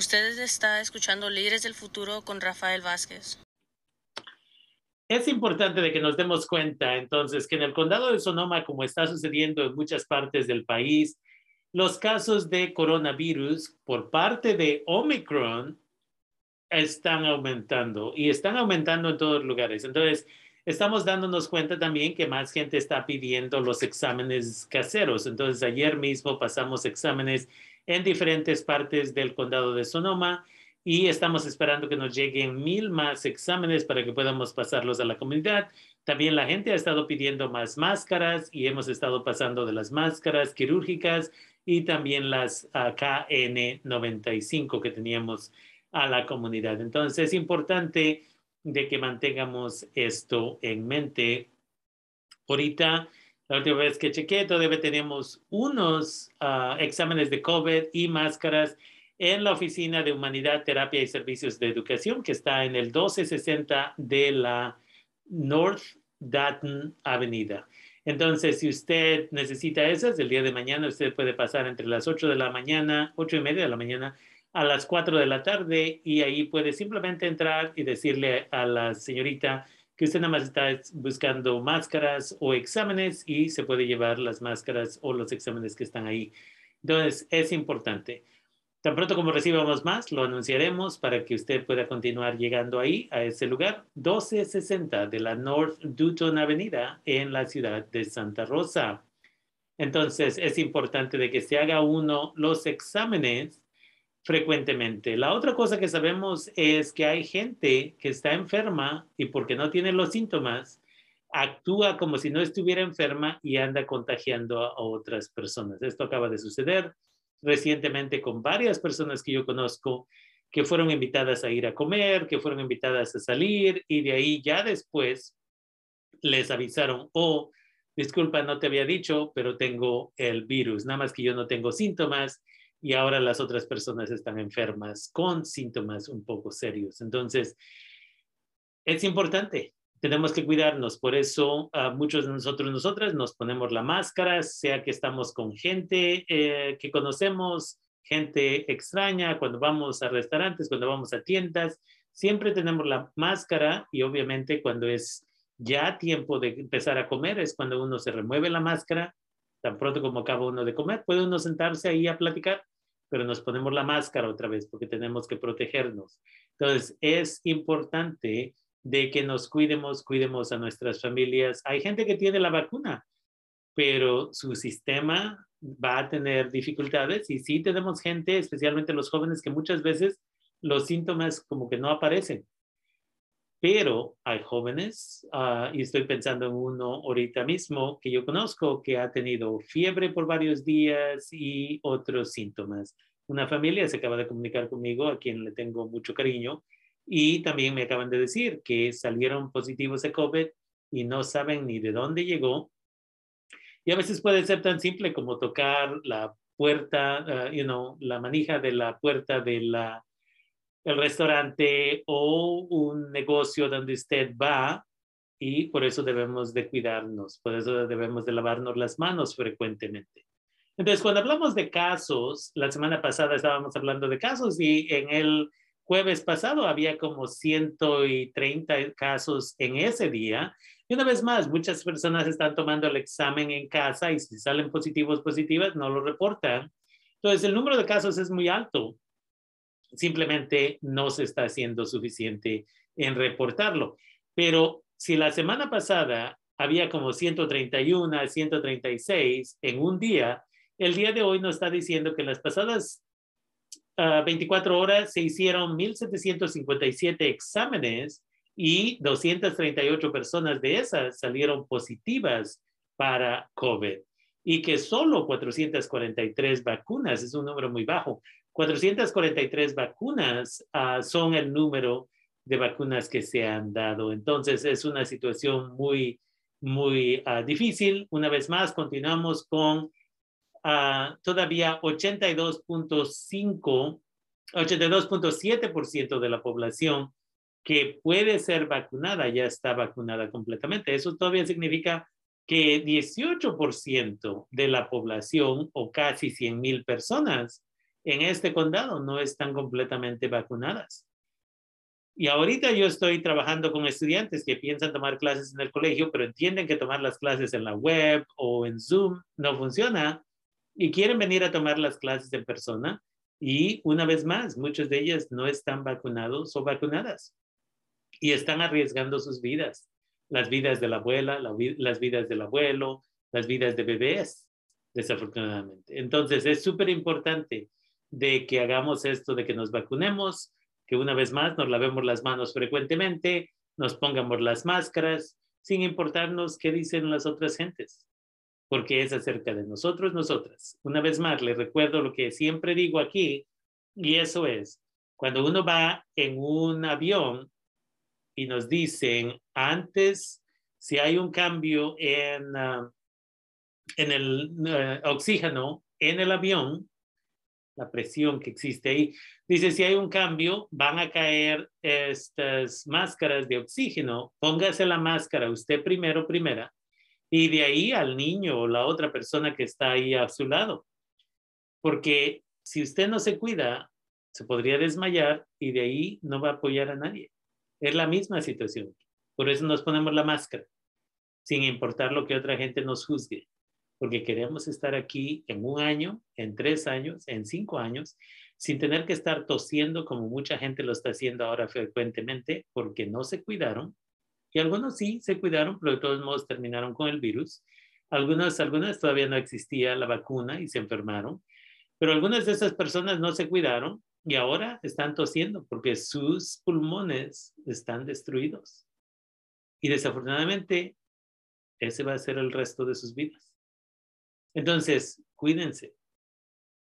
Usted está escuchando Líderes del Futuro con Rafael Vázquez. Es importante de que nos demos cuenta entonces que en el condado de Sonoma, como está sucediendo en muchas partes del país, los casos de coronavirus por parte de Omicron están aumentando y están aumentando en todos lugares. Entonces, estamos dándonos cuenta también que más gente está pidiendo los exámenes caseros. Entonces, ayer mismo pasamos exámenes en diferentes partes del condado de Sonoma y estamos esperando que nos lleguen mil más exámenes para que podamos pasarlos a la comunidad. También la gente ha estado pidiendo más máscaras y hemos estado pasando de las máscaras quirúrgicas y también las ah, KN95 que teníamos a la comunidad. Entonces es importante de que mantengamos esto en mente. Ahorita, la última vez que chequeé, todavía tenemos unos ah, exámenes de COVID y máscaras en la Oficina de Humanidad, Terapia y Servicios de Educación, que está en el 1260 de la North Dayton Avenida. Entonces, si usted necesita esas, el día de mañana usted puede pasar entre las 8 de la mañana, 8 y media de la mañana, a las 4 de la tarde y ahí puede simplemente entrar y decirle a la señorita que usted nada más está buscando máscaras o exámenes y se puede llevar las máscaras o los exámenes que están ahí. Entonces, es importante. Tan pronto como recibamos más, lo anunciaremos para que usted pueda continuar llegando ahí, a ese lugar, 1260 de la North Dutton Avenida en la ciudad de Santa Rosa. Entonces, es importante de que se haga uno los exámenes frecuentemente. La otra cosa que sabemos es que hay gente que está enferma y porque no tiene los síntomas, actúa como si no estuviera enferma y anda contagiando a otras personas. Esto acaba de suceder recientemente con varias personas que yo conozco que fueron invitadas a ir a comer, que fueron invitadas a salir y de ahí ya después les avisaron, oh, disculpa, no te había dicho, pero tengo el virus, nada más que yo no tengo síntomas y ahora las otras personas están enfermas con síntomas un poco serios. Entonces, es importante tenemos que cuidarnos. Por eso muchos de nosotros, nosotras, nos ponemos la máscara, sea que estamos con gente eh, que conocemos, gente extraña, cuando vamos a restaurantes, cuando vamos a tiendas, siempre tenemos la máscara y obviamente cuando es ya tiempo de empezar a comer es cuando uno se remueve la máscara, tan pronto como acaba uno de comer, puede uno sentarse ahí a platicar, pero nos ponemos la máscara otra vez porque tenemos que protegernos. Entonces, es importante de que nos cuidemos, cuidemos a nuestras familias. Hay gente que tiene la vacuna, pero su sistema va a tener dificultades y sí tenemos gente, especialmente los jóvenes, que muchas veces los síntomas como que no aparecen. Pero hay jóvenes, ah, y estoy pensando en uno ahorita mismo que yo conozco, que ha tenido fiebre por varios días y otros síntomas. Una familia se acaba de comunicar conmigo, a quien le tengo mucho cariño, y también me acaban de decir que salieron positivos de COVID y no saben ni de dónde llegó. Y a veces puede ser tan simple como tocar la puerta, uh, you know, la manija de la puerta del el restaurante o un negocio donde usted va y por eso debemos de cuidarnos, por eso debemos de lavarnos las manos frecuentemente. Entonces, cuando hablamos de casos, la semana pasada estábamos hablando de casos y en el jueves pasado había como 130 casos en ese día. Y una vez más, muchas personas están tomando el examen en casa y si salen positivos, positivas, no lo reportan. Entonces, el número de casos es muy alto. Simplemente no se está haciendo suficiente en reportarlo. Pero si la semana pasada había como 131 136 en un día, el día de hoy nos está diciendo que en las pasadas 24 horas se hicieron 1.757 exámenes y 238 personas de esas salieron positivas para COVID y que solo 443 vacunas, es un número muy bajo, 443 vacunas uh, son el número de vacunas que se han dado. Entonces es una situación muy, muy uh, difícil. Una vez más, continuamos con todavía 82.5, 82.7% de la población que puede ser vacunada ya está vacunada completamente. Eso todavía significa que 18% de la población o casi 100 mil personas en este condado no están completamente vacunadas. Y ahorita yo estoy trabajando con estudiantes que piensan tomar clases en el colegio, pero entienden que tomar las clases en la web o en Zoom no funciona y quieren venir a tomar las clases en persona. Y una vez más, muchos de ellas no están vacunados o vacunadas y están arriesgando sus vidas, las vidas de la abuela, las vidas del abuelo, las vidas de bebés, desafortunadamente. Entonces, es súper importante de que hagamos esto, de que nos vacunemos, que una vez más nos lavemos las manos frecuentemente, nos pongamos las máscaras, sin importarnos qué dicen las otras gentes, porque es acerca de nosotros, nosotras. Una vez más, les recuerdo lo que siempre digo aquí, y eso es, cuando uno va en un avión y nos dicen, antes, si hay un cambio en, ah, en el ah, oxígeno en el avión, la presión que existe ahí. Dice, si hay un cambio, van a caer estas máscaras de oxígeno. Póngase la máscara usted primero, primera, y de ahí al niño o la otra persona que está ahí a su lado. Porque si usted no se cuida, se podría desmayar y de ahí no va a apoyar a nadie. Es la misma situación. Por eso nos ponemos la máscara, sin importar lo que otra gente nos juzgue porque queremos estar aquí en un año, en tres años, en cinco años, sin tener que estar tosiendo como mucha gente lo está haciendo ahora frecuentemente, porque no se cuidaron. Y algunos sí se cuidaron, pero de todos modos terminaron con el virus. Algunas, algunas todavía no existía la vacuna y se enfermaron, pero algunas de esas personas no se cuidaron y ahora están tosiendo porque sus pulmones están destruidos. Y desafortunadamente, ese va a ser el resto de sus vidas. Entonces, cuídense.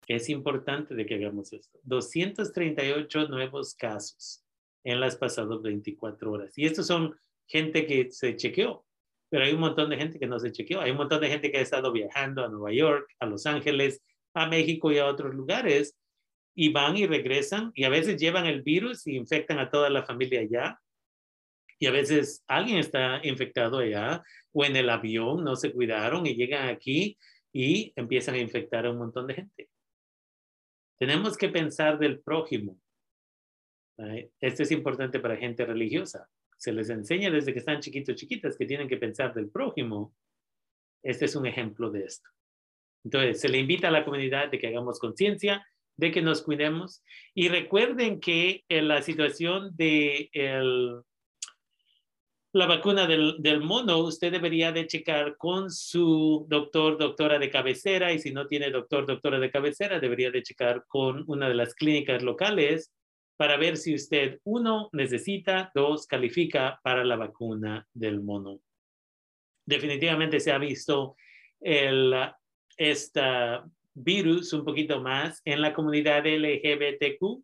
Es importante de que hagamos esto. 238 nuevos casos en las pasadas 24 horas. Y estos son gente que se chequeó, pero hay un montón de gente que no se chequeó. Hay un montón de gente que ha estado viajando a Nueva York, a Los Ángeles, a México y a otros lugares y van y regresan y a veces llevan el virus y infectan a toda la familia allá. Y a veces alguien está infectado allá o en el avión no se cuidaron y llegan aquí y empiezan a infectar a un montón de gente. Tenemos que pensar del prójimo. Esto es importante para gente religiosa. Se les enseña desde que están chiquitos, chiquitas, que tienen que pensar del prójimo. Este es un ejemplo de esto. Entonces, se le invita a la comunidad de que hagamos conciencia, de que nos cuidemos. Y recuerden que en la situación de el, la vacuna del, mono, usted debería de checar con su doctor, doctora de cabecera, y si no tiene doctor, doctora de cabecera, debería de checar con una de las clínicas locales para ver si usted, uno, necesita, dos, califica para la vacuna del mono. Definitivamente se ha visto el este virus un poquito más en la comunidad LGBTQ,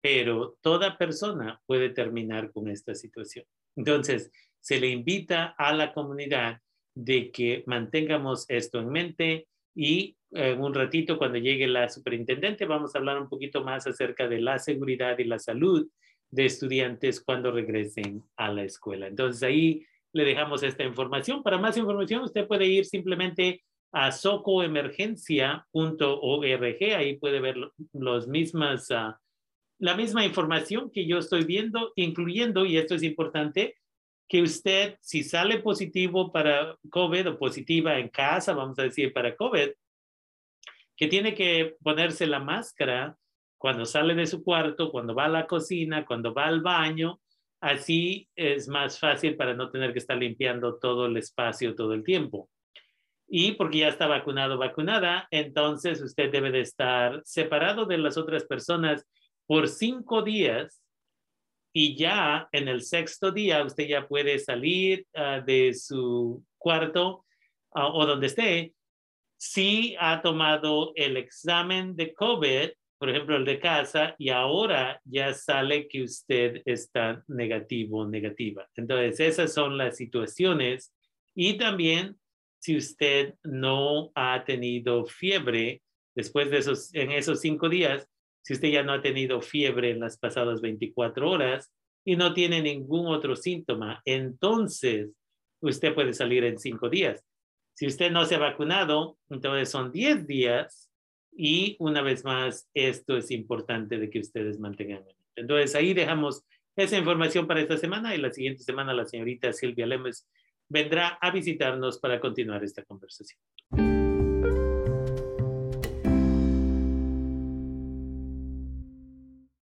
pero toda persona puede terminar con esta situación. Entonces, se le invita a la comunidad de que mantengamos esto en mente y en un ratito cuando llegue la superintendente vamos a hablar un poquito más acerca de la seguridad y la salud de estudiantes cuando regresen a la escuela. Entonces ahí le dejamos esta información. Para más información usted puede ir simplemente a socoemergencia.org, ahí puede ver los mismas, ah, la misma información que yo estoy viendo, incluyendo, y esto es importante, que usted, si sale positivo para COVID o positiva en casa, vamos a decir, para COVID, que tiene que ponerse la máscara cuando sale de su cuarto, cuando va a la cocina, cuando va al baño, así es más fácil para no tener que estar limpiando todo el espacio todo el tiempo. Y porque ya está vacunado, vacunada, entonces usted debe de estar separado de las otras personas por cinco días y ya en el sexto día usted ya puede salir ah, de su cuarto ah, o donde esté si ha tomado el examen de COVID, por ejemplo el de casa, y ahora ya sale que usted está negativo o negativa. Entonces esas son las situaciones y también si usted no ha tenido fiebre después de esos, en esos cinco días, si usted ya no ha tenido fiebre en las pasadas 24 horas y no tiene ningún otro síntoma, entonces usted puede salir en cinco días. Si usted no se ha vacunado, entonces son 10 días y una vez más, esto es importante de que ustedes mantengan. Entonces ahí dejamos esa información para esta semana y la siguiente semana la señorita Silvia Lemes vendrá a visitarnos para continuar esta conversación.